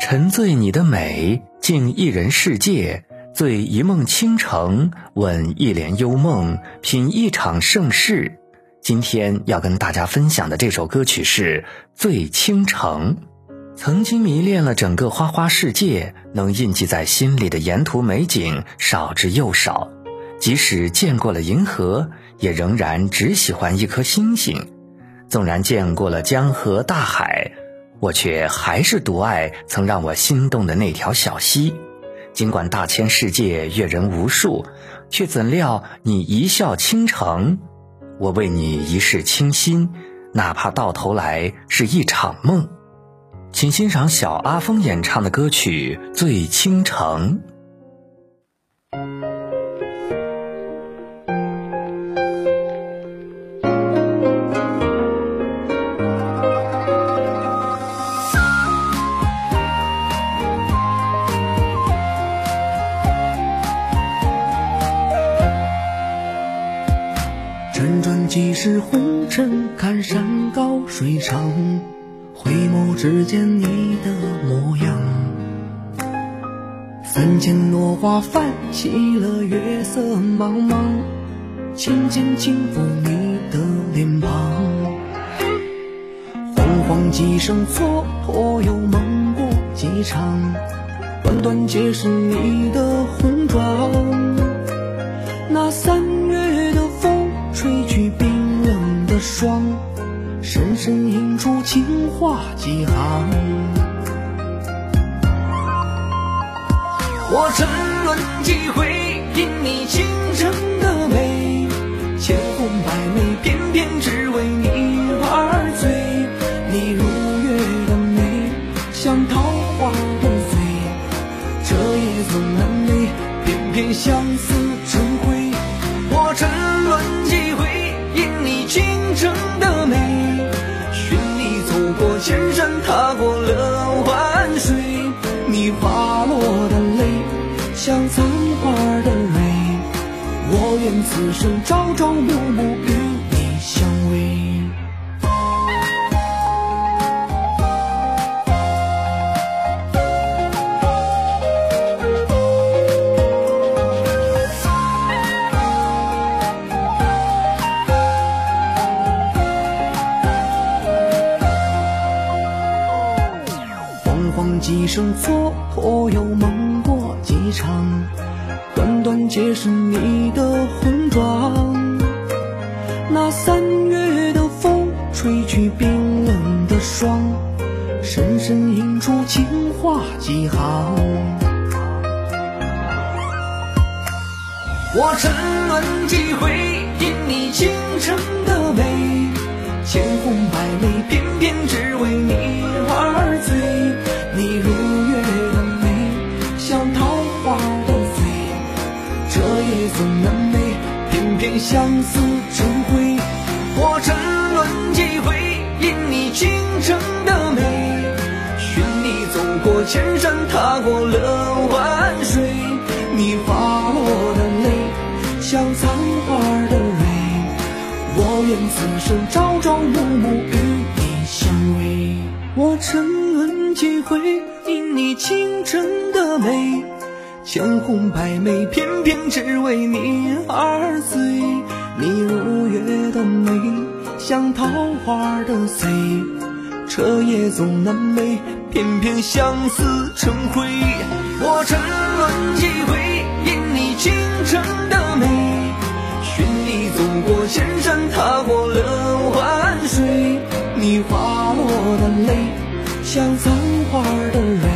沉醉你的美，敬一人世界，醉一梦倾城，吻一帘幽梦，品一场盛世。今天要跟大家分享的这首歌曲是《醉倾城》。曾经迷恋了整个花花世界，能印记在心里的沿途美景少之又少。即使见过了银河，也仍然只喜欢一颗星星。纵然见过了江河大海。我却还是独爱曾让我心动的那条小溪，尽管大千世界阅人无数，却怎料你一笑倾城。我为你一世倾心，哪怕到头来是一场梦。请欣赏小阿峰演唱的歌曲《醉倾城》。几世红尘，看山高水长，回眸只见你的模样。三千落花泛起了月色茫茫，轻轻轻抚你的脸庞。煌煌几声蹉跎，又梦过几场，段段皆是你的红妆。那三月。深深印出情话几行。我沉沦几回，因你倾城的美，千红百媚，偏偏只为你而醉。你如月的美，像桃花的醉，彻夜总难寐，偏偏相思千山，踏过了万水。你滑落的泪，像残花的蕊。我愿此生朝朝暮暮与你相几声蹉跎，又梦过几场，段段皆是你的红妆。那三月的风，吹去冰冷的霜，深深印出情话几行。我沉沦几回，因你倾城的美，千红百媚，千山，踏过了万水。你滑落的泪，像残花的蕊。我愿此生朝朝暮暮与你相偎。我沉沦。几回因你倾城的美，千红百媚，偏偏只为你而醉。你如月的美，像桃花的醉，彻夜总难寐，偏偏相思成灰。我沉沦几回因你倾城的美，寻你走过千山，踏过了万水。你滑落的泪。像残花的蕊，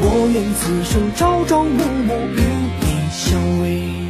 我愿此生朝朝暮暮与你相偎。